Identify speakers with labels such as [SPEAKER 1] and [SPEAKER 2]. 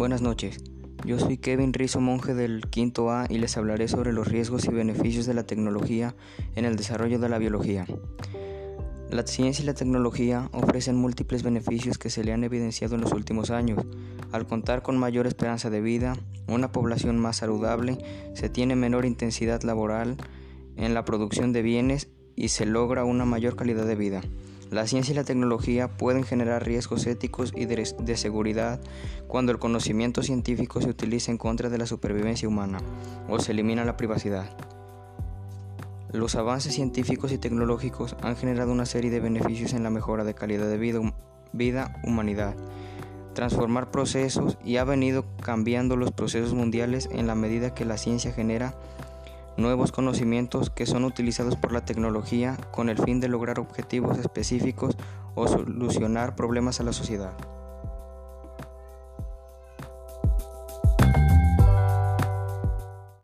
[SPEAKER 1] Buenas noches. Yo soy Kevin Rizo, monje del quinto A, y les hablaré sobre los riesgos y beneficios de la tecnología en el desarrollo de la biología. La ciencia y la tecnología ofrecen múltiples beneficios que se le han evidenciado en los últimos años. Al contar con mayor esperanza de vida, una población más saludable, se tiene menor intensidad laboral en la producción de bienes y se logra una mayor calidad de vida. La ciencia y la tecnología pueden generar riesgos éticos y de, seguridad cuando el conocimiento científico se utiliza en contra de la supervivencia humana o se elimina la privacidad. Los avances científicos y tecnológicos han generado una serie de beneficios en la mejora de calidad de vida, humanidad, transformar procesos y ha venido cambiando los procesos mundiales en la medida que la ciencia genera nuevos conocimientos que son utilizados por la tecnología con el fin de lograr objetivos específicos o solucionar problemas a la sociedad.